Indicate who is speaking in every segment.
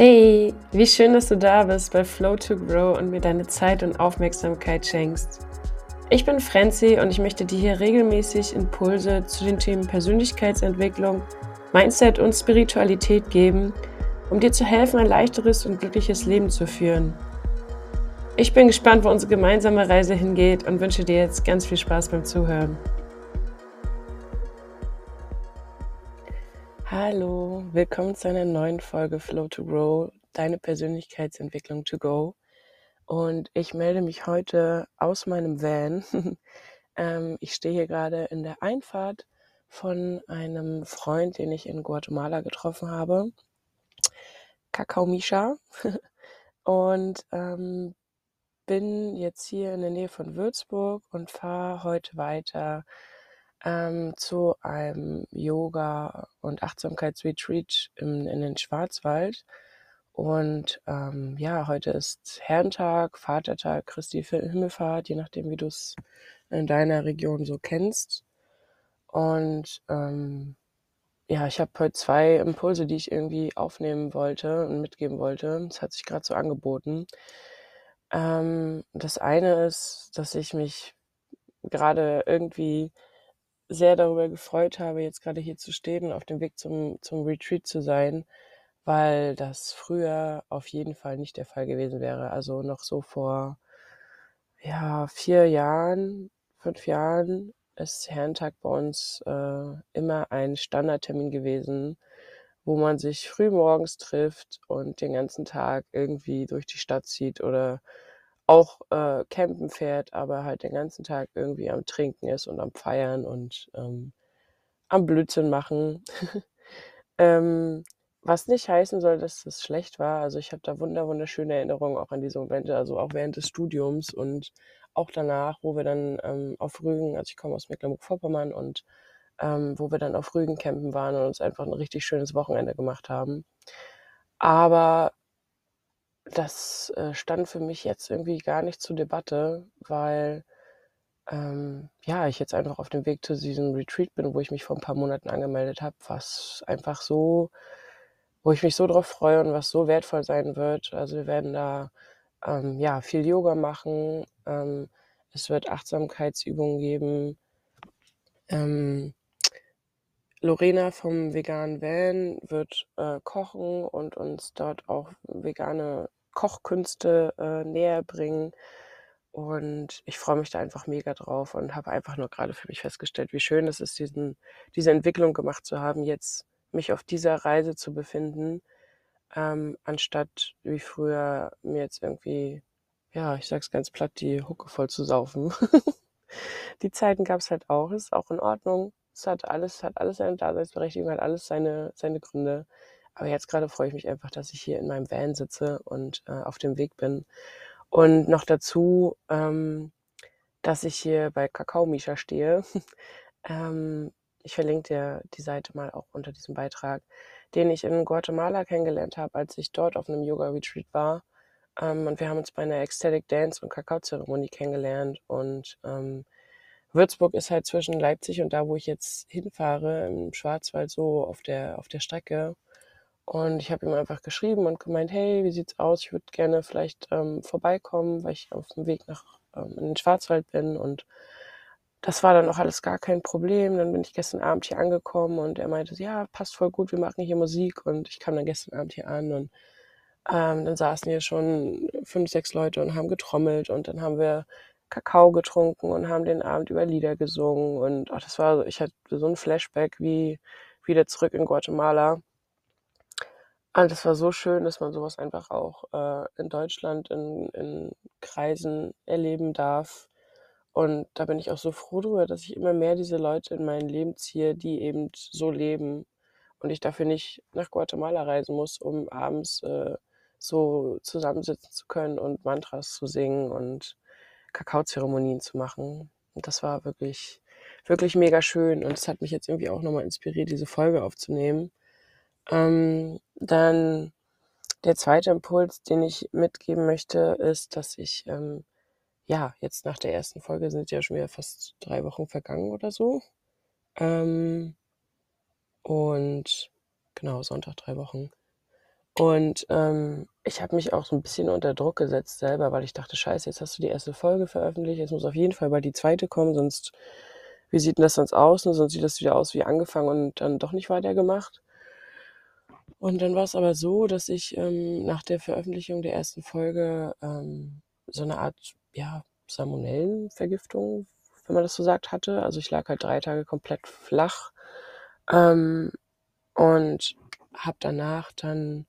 Speaker 1: Hey, wie schön, dass du da bist bei Flow to Grow und mir deine Zeit und Aufmerksamkeit schenkst. Ich bin Franzi und ich möchte dir hier regelmäßig Impulse zu den Themen Persönlichkeitsentwicklung, Mindset und Spiritualität geben, um dir zu helfen, ein leichteres und glückliches Leben zu führen. Ich bin gespannt, wo unsere gemeinsame Reise hingeht und wünsche dir jetzt ganz viel Spaß beim Zuhören. Hallo, willkommen zu einer neuen Folge Flow to Grow, deine Persönlichkeitsentwicklung to go. Und ich melde mich heute aus meinem Van. ähm, ich stehe hier gerade in der Einfahrt von einem Freund, den ich in Guatemala getroffen habe, Kakao Misha. und ähm, bin jetzt hier in der Nähe von Würzburg und fahre heute weiter ähm, zu einem Yoga- und Achtsamkeitsretreat in, in den Schwarzwald. Und ähm, ja, heute ist Herrentag, Vatertag, Christi Himmelfahrt, je nachdem, wie du es in deiner Region so kennst. Und ähm, ja, ich habe heute zwei Impulse, die ich irgendwie aufnehmen wollte und mitgeben wollte. Das hat sich gerade so angeboten. Ähm, das eine ist, dass ich mich gerade irgendwie sehr darüber gefreut habe, jetzt gerade hier zu stehen auf dem Weg zum, zum Retreat zu sein, weil das früher auf jeden Fall nicht der Fall gewesen wäre. Also noch so vor ja, vier Jahren, fünf Jahren ist Herrentag bei uns äh, immer ein Standardtermin gewesen, wo man sich früh morgens trifft und den ganzen Tag irgendwie durch die Stadt zieht oder auch äh, campen fährt, aber halt den ganzen Tag irgendwie am Trinken ist und am Feiern und ähm, am Blödsinn machen. ähm, was nicht heißen soll, dass das schlecht war. Also ich habe da wunder wunderschöne Erinnerungen auch an diese Momente, also auch während des Studiums und auch danach, wo wir dann ähm, auf Rügen, also ich komme aus Mecklenburg-Vorpommern und ähm, wo wir dann auf Rügen campen waren und uns einfach ein richtig schönes Wochenende gemacht haben. Aber das äh, stand für mich jetzt irgendwie gar nicht zur Debatte, weil ähm, ja, ich jetzt einfach auf dem Weg zu diesem Retreat bin, wo ich mich vor ein paar Monaten angemeldet habe, was einfach so, wo ich mich so drauf freue und was so wertvoll sein wird. Also wir werden da ähm, ja viel Yoga machen, ähm, es wird Achtsamkeitsübungen geben. Ähm, Lorena vom veganen Van wird äh, kochen und uns dort auch vegane Kochkünste äh, näher bringen. Und ich freue mich da einfach mega drauf und habe einfach nur gerade für mich festgestellt, wie schön es ist, diesen, diese Entwicklung gemacht zu haben, jetzt mich auf dieser Reise zu befinden, ähm, anstatt wie früher mir jetzt irgendwie, ja, ich sag's ganz platt, die Hucke voll zu saufen. die Zeiten gab es halt auch, ist auch in Ordnung. Es hat alles, hat alles seine Daseinsberechtigung, hat alles seine, seine Gründe. Aber jetzt gerade freue ich mich einfach, dass ich hier in meinem Van sitze und äh, auf dem Weg bin. Und noch dazu, ähm, dass ich hier bei Kakao Misha stehe. ähm, ich verlinke dir die Seite mal auch unter diesem Beitrag, den ich in Guatemala kennengelernt habe, als ich dort auf einem Yoga-Retreat war. Ähm, und wir haben uns bei einer Ecstatic Dance und Kakao-Zeremonie kennengelernt. Und ähm, Würzburg ist halt zwischen Leipzig und da, wo ich jetzt hinfahre, im Schwarzwald so auf der, auf der Strecke. Und ich habe ihm einfach geschrieben und gemeint, hey, wie sieht's aus? Ich würde gerne vielleicht ähm, vorbeikommen, weil ich auf dem Weg nach ähm, in den Schwarzwald bin. Und das war dann auch alles gar kein Problem. Dann bin ich gestern Abend hier angekommen und er meinte, ja, passt voll gut, wir machen hier Musik. Und ich kam dann gestern Abend hier an und ähm, dann saßen hier schon fünf, sechs Leute und haben getrommelt und dann haben wir Kakao getrunken und haben den Abend über Lieder gesungen. Und ach, das war, ich hatte so ein Flashback wie wieder zurück in Guatemala. Und es war so schön, dass man sowas einfach auch äh, in Deutschland in, in Kreisen erleben darf. Und da bin ich auch so froh drüber, dass ich immer mehr diese Leute in mein Leben ziehe, die eben so leben. Und ich dafür nicht nach Guatemala reisen muss, um abends äh, so zusammensitzen zu können und Mantras zu singen und Kakaozeremonien zu machen. Und das war wirklich, wirklich mega schön. Und es hat mich jetzt irgendwie auch nochmal inspiriert, diese Folge aufzunehmen. Ähm, dann der zweite Impuls, den ich mitgeben möchte, ist, dass ich, ähm, ja, jetzt nach der ersten Folge sind ja schon wieder fast drei Wochen vergangen oder so. Ähm, und genau, Sonntag drei Wochen. Und ähm, ich habe mich auch so ein bisschen unter Druck gesetzt selber, weil ich dachte, scheiße, jetzt hast du die erste Folge veröffentlicht, jetzt muss auf jeden Fall bald die zweite kommen, sonst, wie sieht denn das sonst aus? Ne? Sonst sieht das wieder aus wie angefangen und dann doch nicht weitergemacht. Und dann war es aber so, dass ich ähm, nach der Veröffentlichung der ersten Folge ähm, so eine Art, ja, Salmonellenvergiftung, wenn man das so sagt, hatte. Also ich lag halt drei Tage komplett flach ähm, und habe danach dann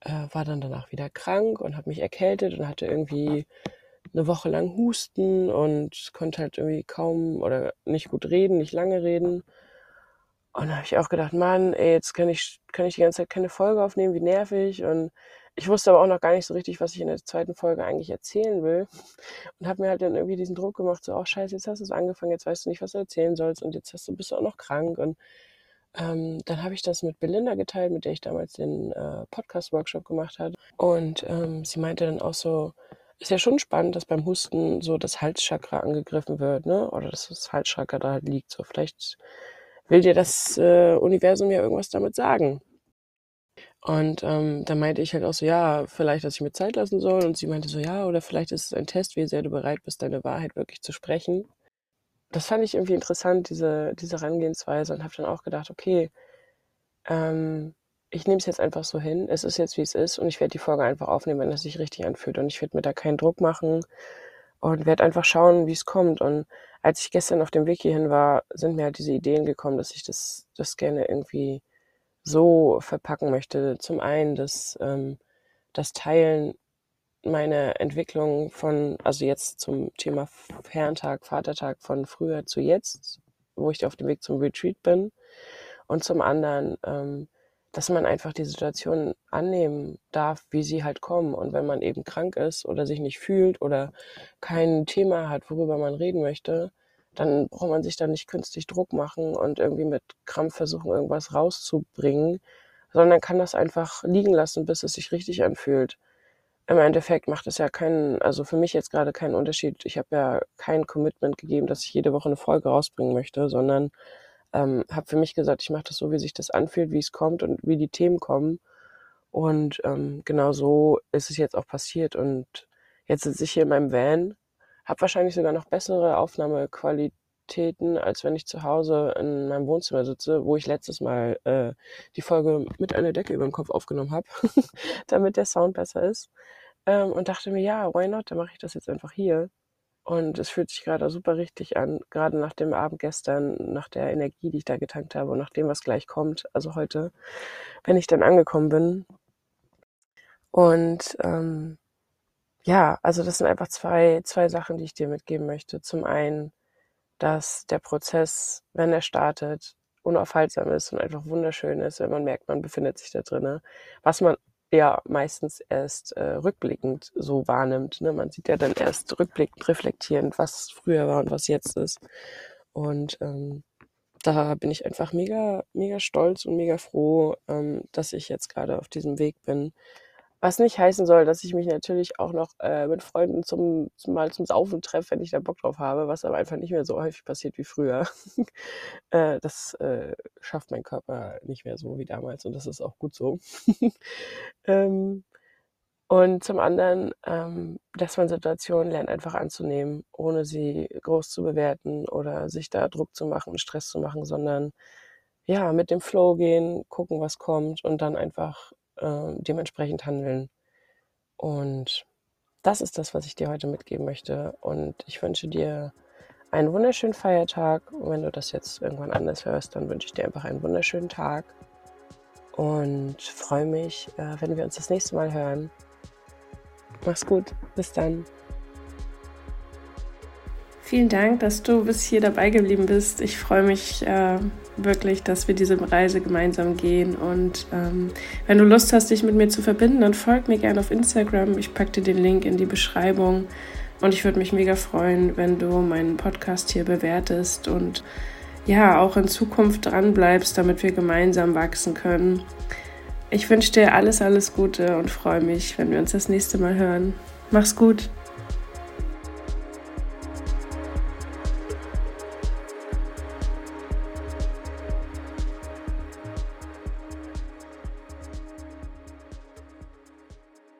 Speaker 1: äh, war dann danach wieder krank und habe mich erkältet und hatte irgendwie eine Woche lang Husten und konnte halt irgendwie kaum oder nicht gut reden, nicht lange reden. Und da habe ich auch gedacht, Mann, ey, jetzt kann ich, kann ich die ganze Zeit keine Folge aufnehmen, wie nervig. Und ich wusste aber auch noch gar nicht so richtig, was ich in der zweiten Folge eigentlich erzählen will. Und habe mir halt dann irgendwie diesen Druck gemacht, so, oh scheiße, jetzt hast du es angefangen, jetzt weißt du nicht, was du erzählen sollst und jetzt hast du, bist du auch noch krank. Und ähm, dann habe ich das mit Belinda geteilt, mit der ich damals den äh, Podcast-Workshop gemacht hatte. Und ähm, sie meinte dann auch so, ist ja schon spannend, dass beim Husten so das Halschakra angegriffen wird, ne? Oder dass das Halschakra da halt liegt. So, vielleicht will dir das äh, Universum ja irgendwas damit sagen. Und ähm, dann meinte ich halt auch so, ja, vielleicht, dass ich mir Zeit lassen soll. Und sie meinte so, ja, oder vielleicht ist es ein Test, wie sehr du bereit bist, deine Wahrheit wirklich zu sprechen das fand ich irgendwie interessant, diese, diese Herangehensweise und habe dann auch gedacht, okay, ähm, ich nehme es jetzt einfach so hin. Es ist jetzt, wie es ist und ich werde die Folge einfach aufnehmen, wenn es sich richtig anfühlt. Und ich werde mir da keinen Druck machen und werde einfach schauen, wie es kommt. Und als ich gestern auf dem Weg hierhin war, sind mir halt diese Ideen gekommen, dass ich das, das gerne irgendwie so verpacken möchte. Zum einen das, ähm, das Teilen meine Entwicklung von, also jetzt zum Thema Herrentag, Vatertag von früher zu jetzt, wo ich auf dem Weg zum Retreat bin. Und zum anderen, ähm, dass man einfach die Situation annehmen darf, wie sie halt kommen. Und wenn man eben krank ist oder sich nicht fühlt oder kein Thema hat, worüber man reden möchte, dann braucht man sich da nicht künstlich Druck machen und irgendwie mit Krampf versuchen, irgendwas rauszubringen, sondern kann das einfach liegen lassen, bis es sich richtig anfühlt im Endeffekt macht es ja keinen, also für mich jetzt gerade keinen Unterschied. Ich habe ja kein Commitment gegeben, dass ich jede Woche eine Folge rausbringen möchte, sondern ähm, habe für mich gesagt, ich mache das so, wie sich das anfühlt, wie es kommt und wie die Themen kommen. Und ähm, genau so ist es jetzt auch passiert. Und jetzt sitze ich hier in meinem Van, habe wahrscheinlich sogar noch bessere Aufnahmequalitäten, als wenn ich zu Hause in meinem Wohnzimmer sitze, wo ich letztes Mal äh, die Folge mit einer Decke über dem Kopf aufgenommen habe, damit der Sound besser ist ähm, und dachte mir, ja, why not? Dann mache ich das jetzt einfach hier. Und es fühlt sich gerade super richtig an, gerade nach dem Abend gestern, nach der Energie, die ich da getankt habe und nach dem, was gleich kommt, also heute, wenn ich dann angekommen bin. Und ähm, ja, also das sind einfach zwei, zwei Sachen, die ich dir mitgeben möchte. Zum einen, dass der Prozess, wenn er startet, unaufhaltsam ist und einfach wunderschön ist, wenn man merkt, man befindet sich da drinnen. Was man ja meistens erst äh, rückblickend so wahrnimmt. Ne? Man sieht ja dann erst rückblickend reflektierend, was früher war und was jetzt ist. Und ähm, da bin ich einfach mega, mega stolz und mega froh, ähm, dass ich jetzt gerade auf diesem Weg bin, was nicht heißen soll, dass ich mich natürlich auch noch äh, mit Freunden zum, zum mal zum Saufen treffe, wenn ich da Bock drauf habe, was aber einfach nicht mehr so häufig passiert wie früher. äh, das äh, schafft mein Körper nicht mehr so wie damals und das ist auch gut so. ähm, und zum anderen, ähm, dass man Situationen lernt einfach anzunehmen, ohne sie groß zu bewerten oder sich da Druck zu machen und Stress zu machen, sondern ja, mit dem Flow gehen, gucken, was kommt und dann einfach äh, dementsprechend handeln. Und das ist das, was ich dir heute mitgeben möchte. Und ich wünsche dir einen wunderschönen Feiertag. Und wenn du das jetzt irgendwann anders hörst, dann wünsche ich dir einfach einen wunderschönen Tag. Und freue mich, äh, wenn wir uns das nächste Mal hören. Mach's gut. Bis dann.
Speaker 2: Vielen Dank, dass du bis hier dabei geblieben bist. Ich freue mich äh, wirklich, dass wir diese Reise gemeinsam gehen. Und ähm, wenn du Lust hast, dich mit mir zu verbinden, dann folg mir gerne auf Instagram. Ich packe dir den Link in die Beschreibung. Und ich würde mich mega freuen, wenn du meinen Podcast hier bewertest und ja, auch in Zukunft dran bleibst, damit wir gemeinsam wachsen können. Ich wünsche dir alles, alles Gute und freue mich, wenn wir uns das nächste Mal hören. Mach's gut.